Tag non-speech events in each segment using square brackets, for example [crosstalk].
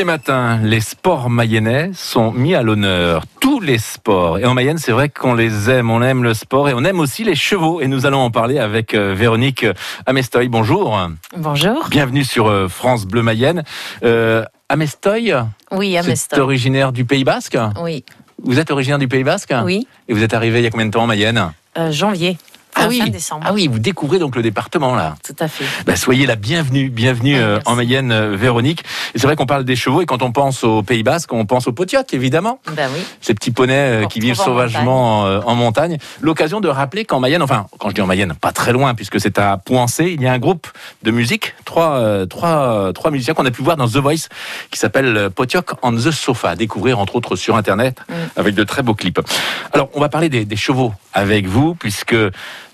les matins, les sports mayennais sont mis à l'honneur. Tous les sports. Et en Mayenne, c'est vrai qu'on les aime. On aime le sport et on aime aussi les chevaux. Et nous allons en parler avec euh, Véronique Amestoy. Bonjour. Bonjour. Bienvenue sur euh, France Bleu Mayenne. Euh, Amestoy Oui, C'est Amestoy. originaire du Pays Basque Oui, Vous êtes originaire du Pays Basque oui. Et vous êtes arrivé il y a combien de temps en Mayenne Euh, janvier. Ah Fin- oui. fin décembre. ah oui, vous découvrez donc le département là. Tout à fait. Bah, soyez la bienvenue, bienvenue Ah, euh, en Mayenne, euh, Véronique. Et c'est vrai qu'on parle des chevaux et quand on pense au Pays Basque, on pense aux potiocs, évidemment. Ben oui. Ces petits poneys euh, qui vivent en sauvagement en montagne. L'occasion de rappeler qu'en Mayenne, enfin, quand je dis en Mayenne, pas très loin, puisque c'est à Pouancé, il y a un groupe de musique, trois, trois, trois musiciens qu'on a pu voir dans The Voice, qui s'appelle Potioc on the Sofa, à découvrir entre autres sur Internet, Mm. avec de très beaux clips. Alors, on va parler des, des chevaux avec vous, puisque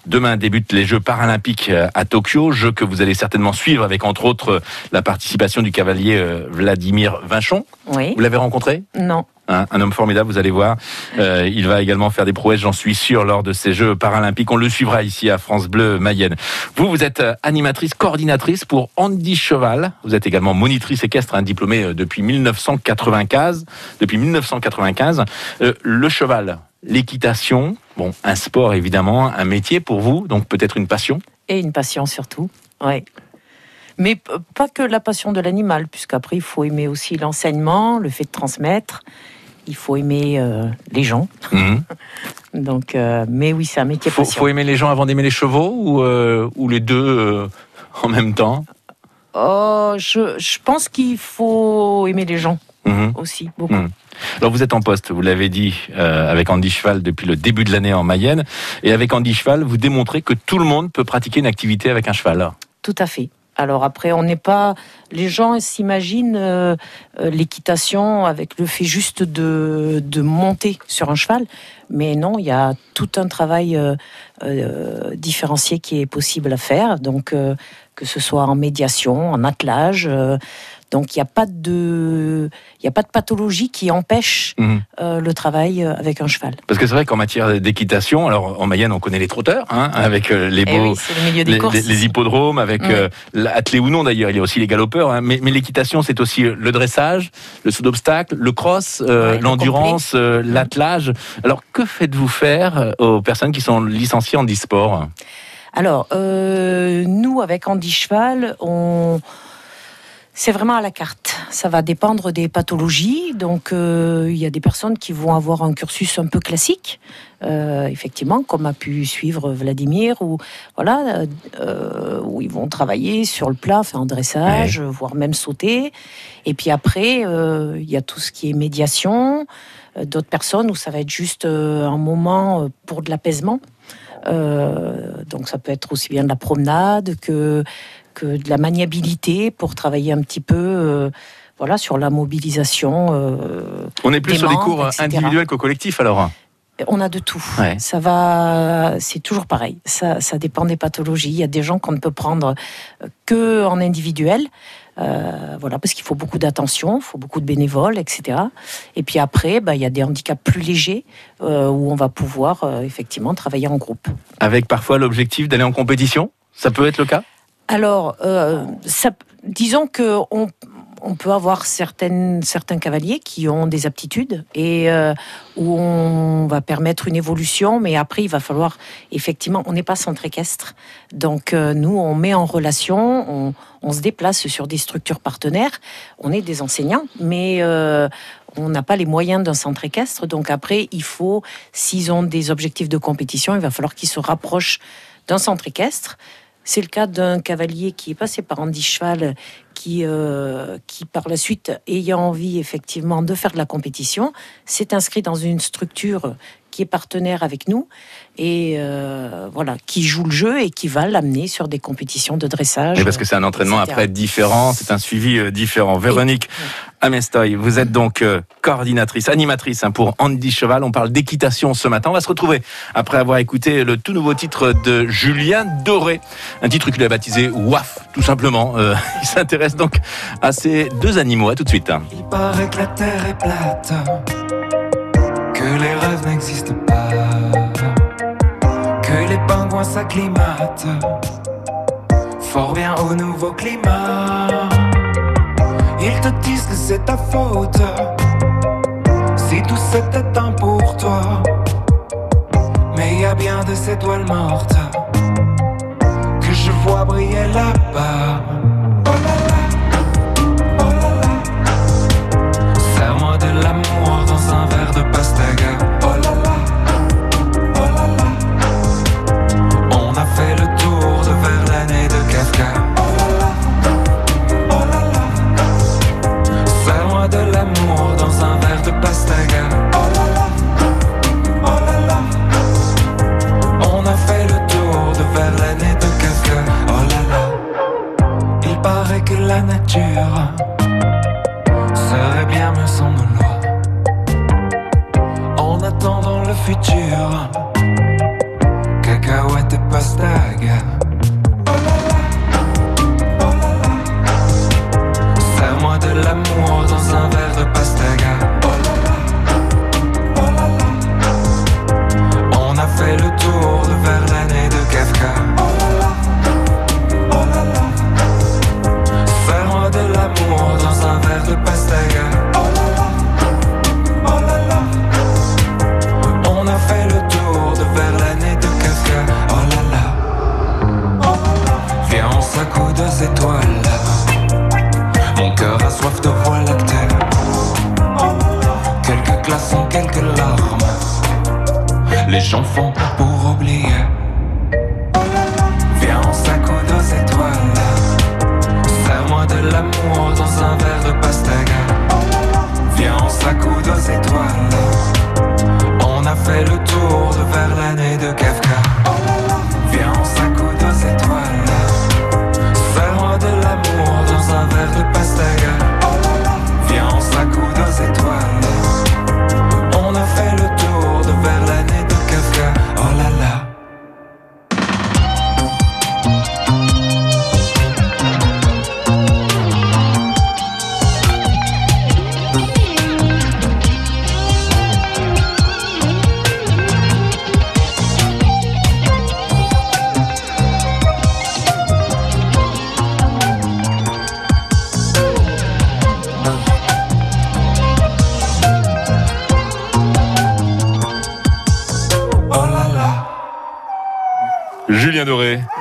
Demain débutent les Jeux paralympiques euh, à Tokyo, jeux que vous allez certainement suivre avec entre autres euh, la participation du cavalier euh, Vladimir Vinchon. Oui. Vous l'avez rencontré? Non. Hein, un homme formidable, vous allez voir. Euh, il va également faire des prouesses, j'en suis sûr, lors de ces Jeux paralympiques. On le suivra ici à France Bleu Mayenne. Vous, vous êtes animatrice, coordinatrice pour Andy Cheval. Vous êtes également monitrice équestre, un diplômé euh, depuis 1995. Depuis 1995, Euh, le cheval, l'équitation, bon, un sport évidemment, un métier pour vous, donc peut-être une passion. Et une passion surtout. Oui. Mais pas que la passion de l'animal, puisqu'après, il faut aimer aussi l'enseignement, le fait de transmettre. Il faut aimer euh, les gens. Mhm. [laughs] Donc, euh, mais oui, c'est un métier Faut, passion. faut aimer les gens avant d'aimer les chevaux ou, euh, ou les deux [laughs] en même temps? Oh, je, je pense qu'il faut aimer les gens Mhm. aussi, beaucoup. Mm. Alors vous êtes en poste, vous l'avez dit, euh, avec Andy Cheval depuis le début de l'année en Mayenne. Et avec Andy Cheval, vous démontrez que tout le monde peut pratiquer une activité avec un cheval. Tout à fait. Alors après, on n'est pas. Les gens s'imaginent euh, euh, l'équitation avec le fait juste de, de monter sur un cheval, mais non, il y a tout un travail euh, euh, différencié qui est possible à faire. Donc que ce soit en médiation, en attelage. Donc il n'y a pas de, il a pas de pathologie qui empêche Mhm. euh, le travail euh, avec un cheval. Parce que c'est vrai qu'en matière d'équitation, alors en Mayenne on connaît les trotteurs, hein, avec euh, les Eh beaux... oui, le milieu des Les, courses. les- les hippodromes, avec euh, l'attelé ou non d'ailleurs, il y a aussi les galopeurs. hein. mais mais l'équitation, c'est aussi le dressage, le saut d'obstacle, le cross, euh, Ouais, l'endurance, l'attelage. Alors que faites-vous faire aux personnes qui sont licenciées en e-sport? Alors, nous, avec Andy Cheval, on... c'est vraiment à la carte. Ça va dépendre des pathologies. Donc, euh, il y a des personnes qui vont avoir un cursus un peu classique, euh, effectivement, comme a pu suivre Vladimir, ou voilà, euh, où ils vont travailler sur le plat, faire un dressage, voire même sauter. Et puis après, il y a tout ce qui est médiation. D'autres personnes où ça va être juste un moment pour de l'apaisement. Euh, donc ça peut être aussi bien de la promenade que, que de la maniabilité pour travailler un petit peu euh, voilà, sur la mobilisation. euh. On est plus Des sur des membres, cours etc. individuels qu'au collectif alors On a de tout. Ouais. Ça va, c'est toujours pareil. Ça, ça dépend des pathologies. Il y a des gens qu'on ne peut prendre euh, que en individuel. Euh, voilà, parce qu'il faut beaucoup d'attention, il faut beaucoup de bénévoles, etc. Et puis après, bah, il y a des handicaps plus légers euh, où on va pouvoir euh, effectivement travailler en groupe. Avec parfois l'objectif d'aller en compétition? Ça peut être le cas? Alors, euh, disons que on, on peut avoir certains cavaliers qui ont des aptitudes et euh, où on va permettre une évolution, mais après il va falloir effectivement, on n'est pas centre équestre, donc euh, nous on met en relation, on, se déplace sur des structures partenaires, on est des enseignants, mais on n'a pas les moyens d'un centre équestre, donc après il faut, s'ils ont des objectifs de compétition, il va falloir qu'ils se rapprochent d'un centre équestre. C'est le cas d'un cavalier qui est passé par Andy Cheval, qui, euh, qui par la suite, ayant envie effectivement de faire de la compétition, s'est inscrit dans une structure qui est partenaire avec nous et euh, voilà, qui joue le jeu et qui va l'amener sur des compétitions de dressage. Mais parce que c'est un entraînement etc. après différent, c'est un suivi euh, différent. Véronique Vous êtes donc euh, coordinatrice, animatrice hein, pour Andy Cheval. On parle d'équitation ce matin. On va se retrouver après avoir écouté le tout nouveau titre de Julien Doré, un titre qu'il a baptisé WAF, tout simplement. Euh, [laughs] il s'intéresse donc à ces deux animaux. À tout de suite. Il paraît que la terre est plate, que les rêves n'existent pas, que les pingouins s'acclimatent fort bien au nouveau climat. Ils te disent que c'est ta faute. Si tout c'était un pour toi. Mais y a bien des étoiles mortes que je vois briller là-bas. Que la nature serait bien mieux sans nos lois. En attendant le futur, cacahuète et pastaga. Oh oh. Serre-moi de l'amour dans un verre de pastaga. Les gens font pour oublier. Viens on s'accoude aux étoiles. Serre-moi de l'amour dans un verre de pastaga. Viens, on s'accoude aux étoiles. On a fait le tour de Verlaine et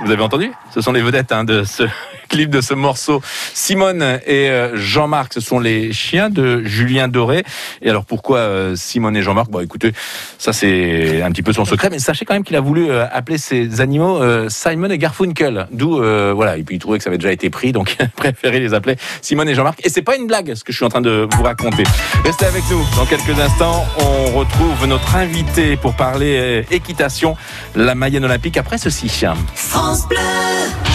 Vous avez entendu? Ce sont les vedettes hein, de ce clip, de ce morceau. Simone et euh, Jean-Marc, ce sont les chiens de Julien Doré. Et alors pourquoi euh, Simone et Jean-Marc? Bon écoutez, ça c'est un petit peu son secret, mais sachez quand même qu'il a voulu euh, appeler ses animaux Simon et Garfunkel. D'où, voilà, et puis il trouvait que ça avait déjà été pris, donc [laughs] il a préféré les appeler Simone et Jean-Marc. Et c'est pas une blague ce que je suis en train de vous raconter. Restez avec nous. Dans quelques instants, on retrouve notre invité pour parler équitation, la Mayenne Olympique, après ceci. France Bleu.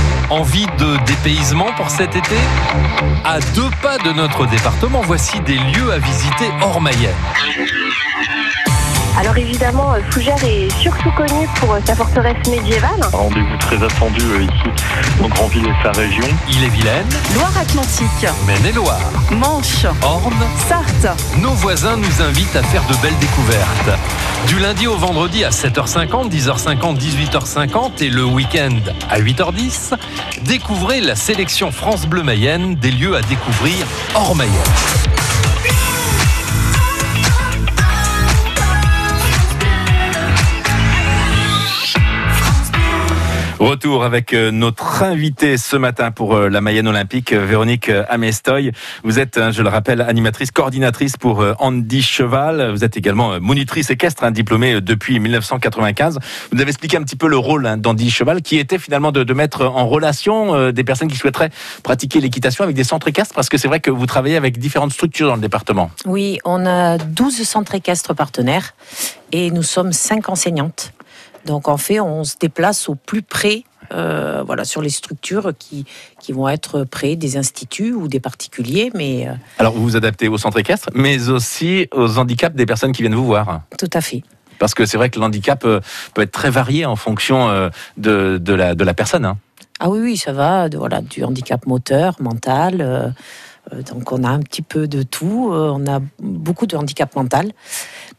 Envie de dépaysement pour cet été? À deux pas de notre département, voici des lieux à visiter hors Mayenne. Alors évidemment, euh, Fougères est surtout connu pour euh, sa forteresse médiévale. Rendez-vous très attendu euh, ici dans Grandville et sa région. Ille-et-Vilaine, Loire-Atlantique, Maine-et-Loire, Manche, Orne, Sarthe. nos voisins nous invitent à faire de belles découvertes. Du lundi au vendredi à 7h50, 10h50, 18h50 et le week-end à 8h10, découvrez la sélection France Bleu Mayenne des lieux à découvrir hors Mayenne. Retour avec euh, notre invité ce matin pour euh, la Mayenne Olympique, euh, Véronique Amestoy. Vous êtes, hein, je le rappelle, animatrice, coordinatrice pour Andy Cheval. Vous êtes également monitrice équestre, hein, diplômée depuis 1995. Vous avez expliqué un petit peu le rôle hein, d'Andy Cheval, qui était finalement de, de mettre en relation des personnes qui souhaiteraient pratiquer l'équitation avec des centres équestres, parce que c'est vrai que vous travaillez avec différentes structures dans le département. Oui, on a 12 centres équestres partenaires et nous sommes 5 enseignantes. Donc en fait, on se déplace au plus près euh, voilà, sur les structures qui, qui vont être près des instituts ou des particuliers. Mais euh, Alors, vous vous adaptez au centre équestre, mais aussi aux handicaps des personnes qui viennent vous voir. tout à fait. Parce que c'est vrai que l'handicap euh, peut être très varié en fonction de, de la, de la personne. hein. Ah oui, oui, ça va. de- voilà, du handicap moteur, mental. euh, donc on a un petit peu de tout. on a beaucoup de handicap mental.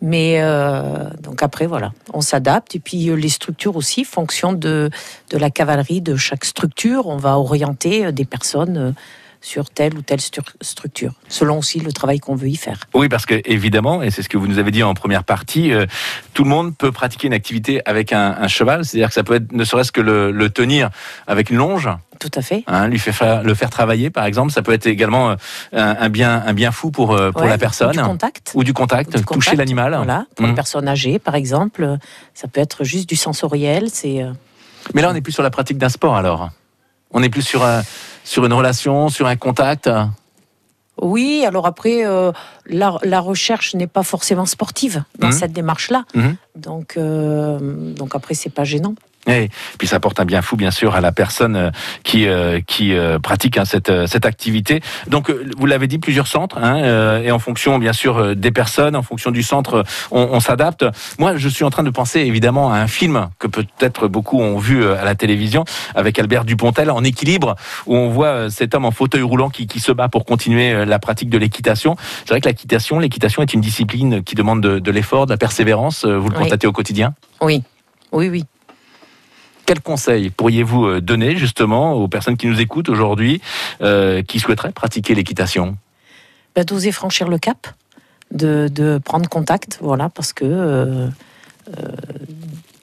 Mais euh, donc après, voilà, on s'adapte. Et puis euh, les structures aussi, fonction de, de la cavalerie de chaque structure, on va orienter euh, des personnes sur telle ou telle stru- structure, selon aussi le travail qu'on veut y faire. Oui, parce que évidemment, et c'est ce que vous nous avez dit en première partie, tout le monde peut pratiquer une activité avec un, cheval. C'est-à-dire que ça peut être ne serait-ce que le tenir avec une longe, Tout à fait. hein, lui faire, le faire travailler, par exemple. Ça peut être également euh, un, un bien, un bien fou pour, euh, pour Ouais, la ou personne. Du contact. Ou du contact, Du toucher l'animal. Voilà, pour Mhm. les personnes âgées, par exemple, ça peut être juste du sensoriel. C'est euh, Mais là, on n'est plus sur la pratique d'un sport alors. On n'est plus sur, sur une relation, sur un contact. Oui, alors après, euh, la, la recherche n'est pas forcément sportive dans Mhm. cette démarche-là. Mhm. Donc, euh, donc après, c'est pas gênant. Et puis ça apporte un bien fou, bien sûr, à la personne euh, qui euh, qui euh, pratique hein, cette euh, cette activité. Donc euh, vous l'avez dit, plusieurs centres, hein, euh, et en fonction, bien sûr, des personnes, en fonction du centre, on, on s'adapte. Moi, je suis en train de penser évidemment à un film que peut-être beaucoup ont vu à la télévision avec Albert Dupontel en équilibre, où on voit cet homme en fauteuil roulant qui, qui se bat pour continuer la pratique de l'équitation. C'est vrai que l'équitation, l'équitation est une discipline qui demande de, de l'effort, de la persévérance. Vous le Oui. constatez au quotidien? Oui, oui, oui. Quels conseils pourriez-vous euh, donner justement aux personnes qui nous écoutent aujourd'hui, euh, qui souhaiteraient pratiquer l'équitation? Ben, D'oser franchir le cap, de, prendre contact, voilà, parce que euh,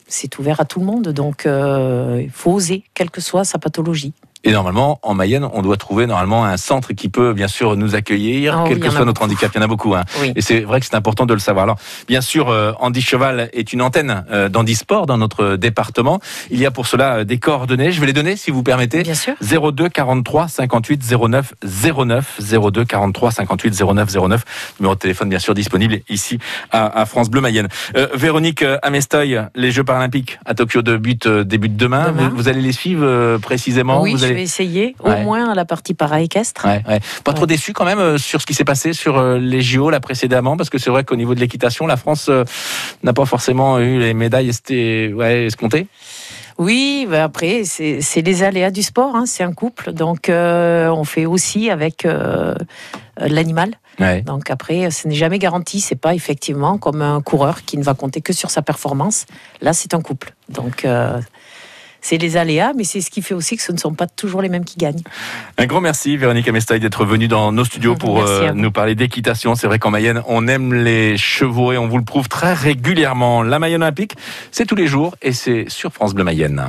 c'est ouvert à tout le monde. Donc, il faut oser, quelle que soit sa pathologie. Et normalement, en Mayenne, on doit trouver normalement un centre qui peut bien sûr nous accueillir, oui, quel que soit notre beaucoup. handicap. Il y en a beaucoup. Hein. Oui. Et c'est vrai que c'est important de le savoir. Alors, bien sûr, euh, Andy Cheval est une antenne euh, d'Andy Sport dans notre département. Il y a pour cela euh, des coordonnées. Je vais les donner si vous permettez. Bien sûr. 02 43 58 09 09 02 43 58 09 09 numéro de téléphone bien sûr disponible ici à, à France Bleu Mayenne. Euh, Véronique euh, Amestoy, les Jeux paralympiques à Tokyo de but euh, débutent demain. Demain. Vous, vous allez les suivre euh, précisément? Oui, vous allez... vais essayer, Ouais. au moins à la partie para-équestre. Ouais, ouais. Pas trop déçu quand même euh, sur ce qui s'est passé sur euh, les JO là précédemment parce que c'est vrai qu'au niveau de l'équitation la France euh, n'a pas forcément eu les médailles escomptées. Oui, ben après, c'est les aléas du sport, hein, c'est un couple, donc euh, on fait aussi avec euh, l'animal. Ouais. Donc après, ce n'est jamais garanti, c'est pas effectivement comme un coureur qui ne va compter que sur sa performance. Là, c'est un couple. Donc euh, c'est les aléas, mais c'est ce qui fait aussi que ce ne sont pas toujours les mêmes qui gagnent. Un grand merci Véronique Amestoy d'être venue dans nos studios pour euh, nous parler d'équitation. C'est vrai qu'en Mayenne, on aime les chevaux et on vous le prouve très régulièrement. La Mayenne Olympique, c'est tous les jours et c'est sur France Bleu Mayenne.